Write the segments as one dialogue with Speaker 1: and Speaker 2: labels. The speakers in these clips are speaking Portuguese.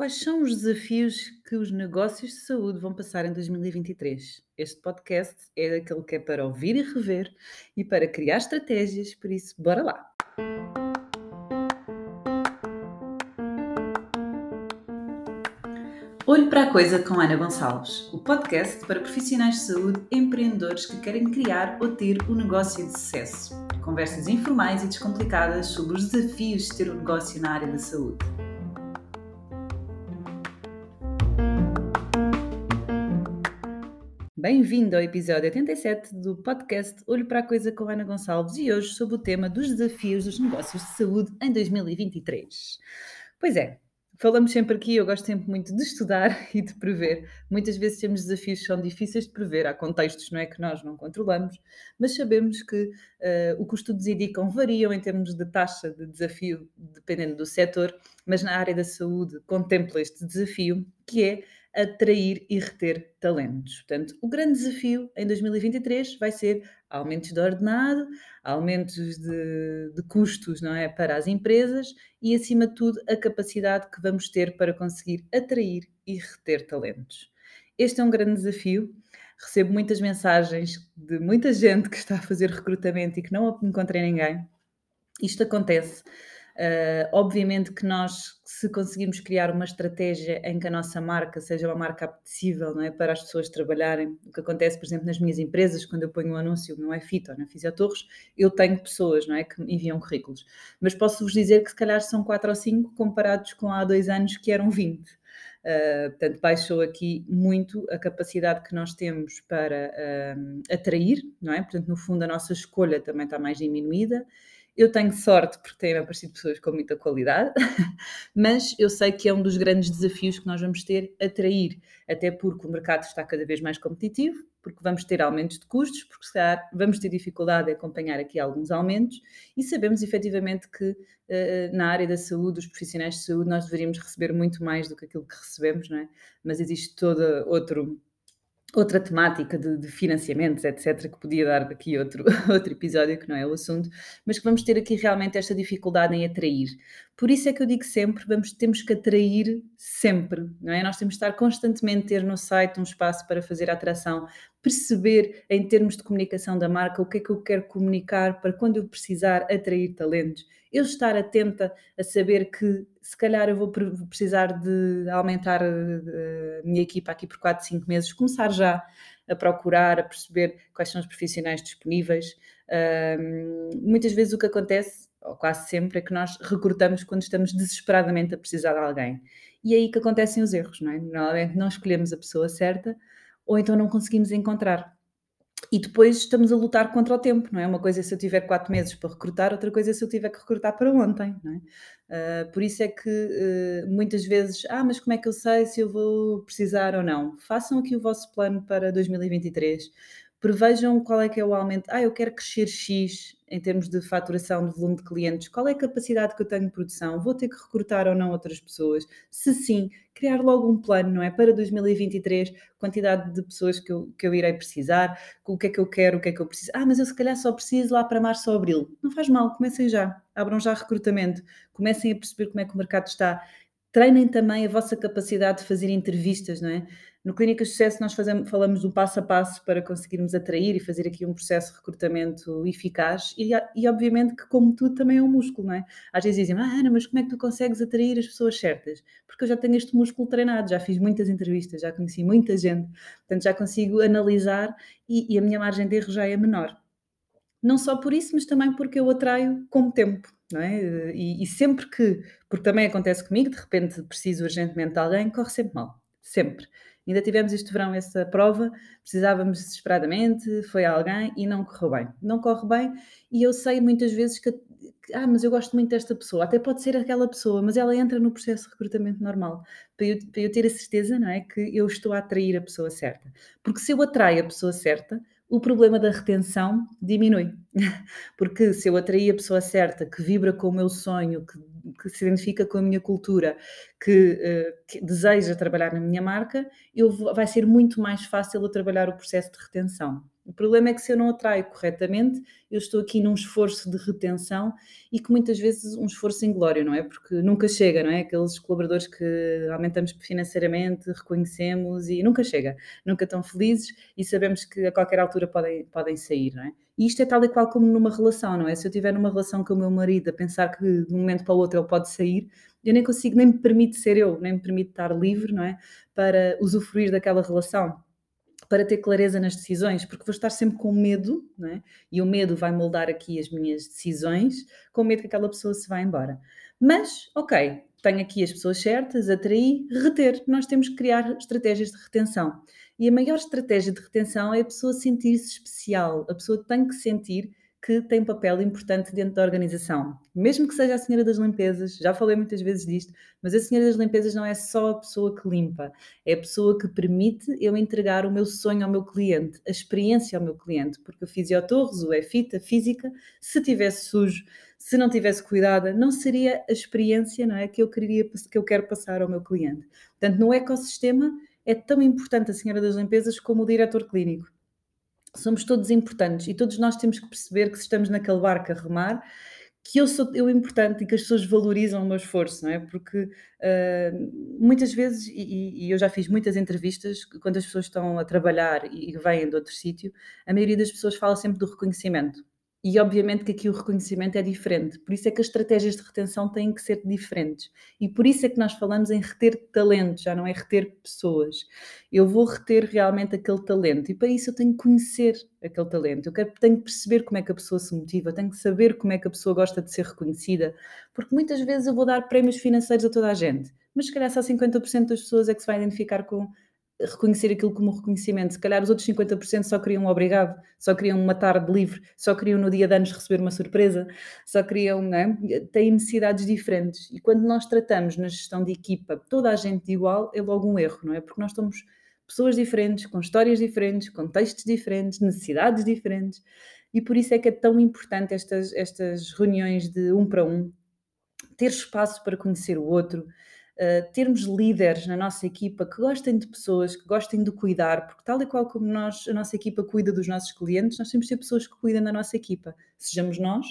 Speaker 1: Quais são os desafios que os negócios de saúde vão passar em 2023? Este podcast é daquele que é para ouvir e rever e para criar estratégias, por isso, bora lá! Olho para a Coisa com Ana Gonçalves, o podcast para profissionais de saúde empreendedores que querem criar ou ter um negócio de sucesso. Conversas informais e descomplicadas sobre os desafios de ter um negócio na área da saúde. Bem-vindo ao episódio 87 do podcast Olho para a Coisa com Ana Gonçalves e hoje sobre o tema dos desafios dos negócios de saúde em 2023. Pois é, falamos sempre aqui, eu gosto sempre muito de estudar e de prever. Muitas vezes temos desafios que são difíceis de prever, há contextos não é, que nós não controlamos, mas sabemos que uh, o que os estudos indicam variam em termos de taxa de desafio, dependendo do setor, mas na área da saúde contempla este desafio, que é atrair e reter talentos. Portanto, o grande desafio em 2023 vai ser aumentos de ordenado, aumentos de, de, custos não é, para as empresas e, acima de tudo, a capacidade que vamos ter para conseguir atrair e reter talentos. Este é um grande desafio. Recebo muitas mensagens de muita gente que está a fazer recrutamento e que não encontrei ninguém. Isto acontece Uh, obviamente que nós, se conseguirmos criar uma estratégia em que a nossa marca seja uma marca apetecível não é, para as pessoas trabalharem, o que acontece, por exemplo, nas minhas empresas, quando eu ponho um anúncio no iFit ou na Fisiotorres, eu tenho pessoas não é, que enviam currículos. Mas posso-vos dizer que se calhar são 4 ou 5 comparados com há dois anos que eram 20. Uh, ah, portanto, baixou aqui muito a capacidade que nós temos para uh, atrair, não é? Portanto, no fundo, a nossa escolha também está mais diminuída eu tenho sorte porque têm aparecido pessoas com muita qualidade, mas eu sei que é um dos grandes desafios que nós vamos ter atrair, até porque o mercado está cada vez mais competitivo, porque vamos ter aumentos de custos, porque se calhar vamos ter dificuldade em acompanhar aqui alguns aumentos e sabemos efetivamente que uh, na área da saúde, os profissionais de saúde, nós deveríamos receber muito mais do que aquilo que recebemos, não é? Mas existe todo outro outra temática de, de, financiamentos, etc., que podia dar aqui outro, outro episódio, que não é o assunto, mas que vamos ter aqui realmente esta dificuldade em atrair. Por isso é que eu digo sempre, vamos, temos que atrair sempre, não é? Nós temos que estar constantemente ter no site um espaço para fazer a atração, perceber em termos de comunicação da marca o que é que eu quero comunicar para quando eu precisar atrair talentos. Eu estar atenta a saber que se calhar eu vou precisar de aumentar eh, a minha equipa aqui por 4, 5 meses, começar já a procurar, a perceber quais são os profissionais disponíveis. muitas vezes o que acontece, ou quase sempre, é que nós recrutamos quando estamos desesperadamente a precisar de alguém. E é aí que acontecem os erros, não é? Normalmente não escolhemos a pessoa certa ou então não conseguimos encontrar. E depois estamos a lutar contra o tempo, não é? Uma coisa é se eu tiver quatro meses para recrutar, outra coisa é se eu tiver que recrutar para ontem, não é? Uh, por isso é que uh, muitas vezes, ah, mas como é que eu sei se eu vou precisar ou não? Façam aqui o vosso plano para 2023 prevejam qual é que é o aumento. Ah, eu quero crescer X em termos de faturação, de volume de clientes. Qual é a capacidade que eu tenho de produção? Vou ter que recrutar ou não outras pessoas? Se sim, criar logo um plano, não é? Para 2023, quantidade de pessoas que eu, que eu irei precisar, o que é que eu quero, o que é que eu preciso. Ah, mas eu se calhar só preciso lá para março ou abril. Não faz mal, comecem já. Abram já recrutamento. Comecem a perceber como é que o mercado está. Treinem também a vossa capacidade de fazer entrevistas, não é? No Clínicas de Sucesso nós fazemos, falamos do passo a passo para conseguirmos atrair e fazer aqui um processo de recrutamento eficaz e, e obviamente que como tudo também é um músculo, não é? Às vezes dizem, ah Ana, mas como é que tu consegues atrair as pessoas certas? Porque eu já tenho este músculo treinado, já fiz muitas entrevistas, já conheci muita gente, portanto já consigo analisar e, e a minha margem de erro já é menor. Não só por isso, mas também porque eu atraio com tempo, não é? E, e, sempre que, porque também acontece comigo, de repente preciso urgentemente de alguém, corre sempre mal, sempre. Ainda tivemos este verão essa prova, precisávamos desesperadamente, foi alguém e não correu bem. Não corre bem e eu sei muitas vezes que, ah, mas eu gosto muito desta pessoa, até pode ser aquela pessoa, mas ela entra no processo de recrutamento normal, para eu, para eu ter a certeza, não é, que eu estou a atrair a pessoa certa. Porque se eu atraio a pessoa certa, o problema da retenção diminui. Porque se eu atrair a pessoa certa, que vibra com o meu sonho, que, que se identifica com a minha cultura, que, uh, que, deseja trabalhar na minha marca, eu, vai ser muito mais fácil eu trabalhar o processo de retenção. O problema é que se eu não atraio corretamente, eu estou aqui num esforço de retenção e que muitas vezes um esforço inglório, não é? Porque nunca chega, não é? Aqueles colaboradores que aumentamos financeiramente, reconhecemos e nunca chega, nunca estão felizes e sabemos que a qualquer altura podem, podem sair, não é? E isto é tal e qual como numa relação, não é? Se eu tiver numa relação com o meu marido a pensar que de um momento para o outro ele pode sair, eu nem consigo, nem me permite ser eu, nem me permite estar livre, não é? Para usufruir daquela relação para ter clareza nas decisões, porque vou estar sempre com medo, é? e o medo vai moldar aqui as minhas decisões, com medo que aquela pessoa se vá embora. Mas, ok, tenho aqui as pessoas certas, atrair, reter. Nós temos que criar estratégias de retenção. E a maior estratégia de retenção é a pessoa sentir-se especial. A pessoa tem que sentir que tem papel importante dentro da organização. Mesmo que seja a senhora das limpezas, já falei muitas vezes disto, mas a senhora das limpezas não é só a pessoa que limpa, é a pessoa que permite eu entregar o meu sonho ao meu cliente, a experiência ao meu cliente, porque o fisiotorres, o EFIT, a física, se tivesse sujo, se não tivesse cuidada, não seria a experiência não é, que, eu queria, que eu quero passar ao meu cliente. Portanto, no ecossistema é tão importante a senhora das limpezas como o diretor clínico somos todos importantes e todos nós temos que perceber que se estamos naquele barco a remar, que eu sou eu importante e que as pessoas valorizam o meu esforço, não é? Porque uh, muitas vezes, e, e, eu já fiz muitas entrevistas, quando as pessoas estão a trabalhar e vêm de outro sítio, a maioria das pessoas fala sempre do reconhecimento. E obviamente que aqui o reconhecimento é diferente, por isso é que as estratégias de retenção têm que ser diferentes. E por isso é que nós falamos em reter talento, já não é reter pessoas. Eu vou reter realmente aquele talento e para isso eu tenho que conhecer aquele talento. Eu quero, tenho que perceber como é que a pessoa se motiva, tenho que saber como é que a pessoa gosta de ser reconhecida, porque muitas vezes eu vou dar prémios financeiros a toda a gente, mas se calhar só 50% das pessoas é que se vai identificar com reconhecer aquilo como reconhecimento. Se calhar os outros 50% só queriam um obrigado, só queriam uma tarde livre, só queriam no dia de anos receber uma surpresa, só queriam, não é? têm necessidades diferentes. E quando nós tratamos na gestão de equipa toda a gente igual, é logo um erro, não é? Porque nós somos pessoas diferentes, com histórias diferentes, contextos diferentes, necessidades diferentes. E por isso é que é tão importante estas, estas reuniões de um para um, ter espaço para conhecer o outro, eh, termos líderes na nossa equipa que gostem de pessoas, que gostem de cuidar, porque tal e qual como nós, a nossa equipa cuida dos nossos clientes, nós temos que ter pessoas que cuidam da nossa equipa, sejamos nós,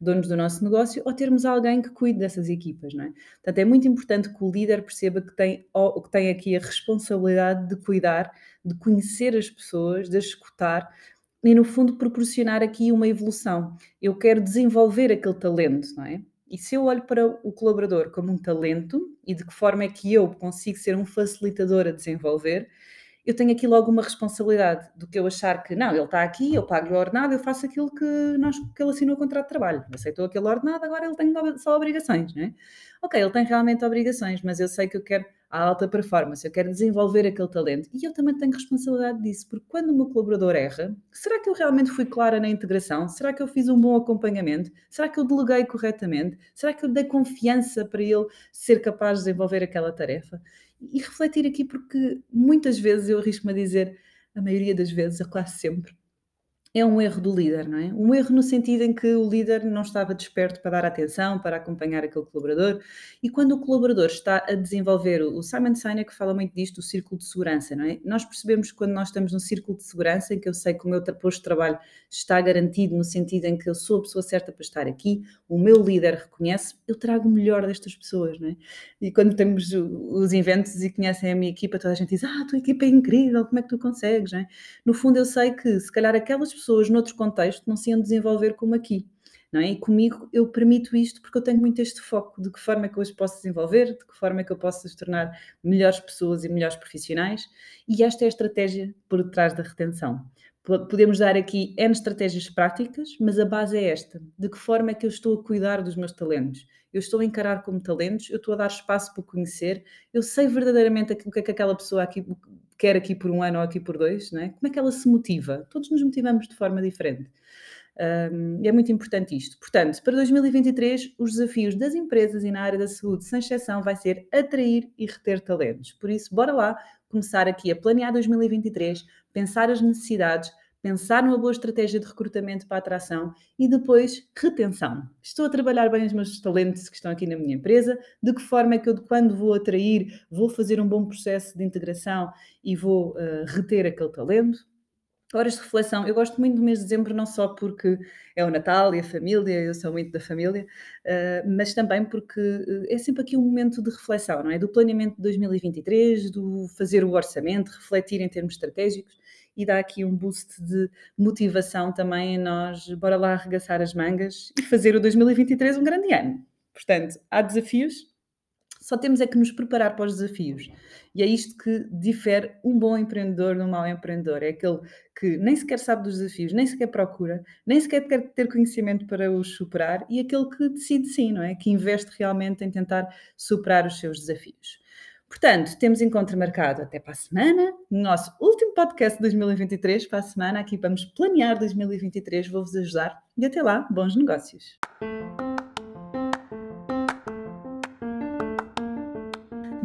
Speaker 1: donos do nosso negócio, ou termos alguém que cuide dessas equipas, não é? Portanto, é muito importante que o líder perceba que tem, que tem aqui a responsabilidade de cuidar, de conhecer as pessoas, de as escutar, e no fundo proporcionar aqui uma evolução. Eu quero desenvolver aquele talento, não é? E se eu olho para o colaborador como um talento e de que forma é que eu consigo ser um facilitador a desenvolver, eu tenho aqui logo uma responsabilidade do que eu achar que não, ele está aqui, eu pago-lhe o ordenado, eu faço aquilo que, nós, que ele assinou o contrato de trabalho. Aceitou aquele ordenado, agora ele tem só obrigações, não é? Ok, ele tem realmente obrigações, mas eu sei que eu quero a alta performance, eu quero desenvolver aquele talento e eu também tenho responsabilidade disso, porque quando o meu colaborador erra, será que eu realmente fui clara na integração? Será que eu fiz um bom acompanhamento? Será que eu deleguei corretamente? Será que eu dei confiança para ele ser capaz de desenvolver aquela tarefa? E refletir aqui, porque muitas vezes eu arrisco-me a dizer, a maioria das vezes, a quase sempre, é um erro do líder, não é? Um erro no sentido em que o líder não estava desperto para dar atenção, para acompanhar aquele colaborador, e quando o colaborador está a desenvolver, o Simon Sinek fala muito disto, o círculo de segurança, não é? Nós percebemos que quando nós estamos num círculo de segurança, em que eu sei que o meu posto de trabalho está garantido, no sentido em que eu sou a pessoa certa para estar aqui, o meu líder reconhece, eu trago o melhor destas pessoas, não é? E quando temos os eventos e conhecem a minha equipa, toda a gente diz, ah, a tua equipa é incrível, como é que tu consegues, não é? No fundo eu sei que, se calhar aquelas pessoas pessoas noutro contexto não se iam desenvolver como aqui. Não é? E comigo eu permito isto porque eu tenho muito este foco de que forma é que eu os posso desenvolver, de que forma é que eu posso se tornar melhores pessoas e melhores profissionais, e esta é a estratégia por detrás da retenção. Podemos dar aqui N estratégias práticas, mas a base é esta: de que forma é que eu estou a cuidar dos meus talentos? Eu estou a encarar como talentos, eu estou a dar espaço para conhecer, eu sei verdadeiramente o que é que aquela pessoa aqui quer aqui por um ano ou aqui por dois, não é? como é que ela se motiva? Todos nos motivamos de forma diferente. Um, é muito importante isto. Portanto, para 2023, os desafios das empresas e na área da saúde, sem exceção, vai ser atrair e reter talentos. Por isso, bora lá começar aqui a planear 2023, pensar as necessidades, pensar numa boa estratégia de recrutamento para atração e depois retenção. Estou a trabalhar bem os meus talentos que estão aqui na minha empresa, de que forma é que eu, quando vou atrair, vou fazer um bom processo de integração e vou uh, reter aquele talento. Horas de reflexão. Eu gosto muito do mês de dezembro, não só porque é o Natal e a família, eu sou muito da família, uh, mas também porque eh, é sempre aqui um momento de reflexão, não é? Do planeamento de 2023, do fazer o orçamento, refletir em termos estratégicos e dá aqui um boost de motivação também em nós, bora lá arregaçar as mangas e fazer o 2023 um grande ano. Portanto, há desafios, só temos é que nos preparar para os desafios. E é isto que difere um bom empreendedor de um mau empreendedor. É aquele que nem sequer sabe dos desafios, nem sequer procura, nem sequer quer ter conhecimento para os superar e aquele que decide sim, não é? Que investe realmente em tentar superar os seus desafios. Portanto, temos encontro marcado até para a semana, no nosso último podcast de 2023. Para a semana, aqui vamos planear 2023, vou-vos ajudar e até lá, bons negócios.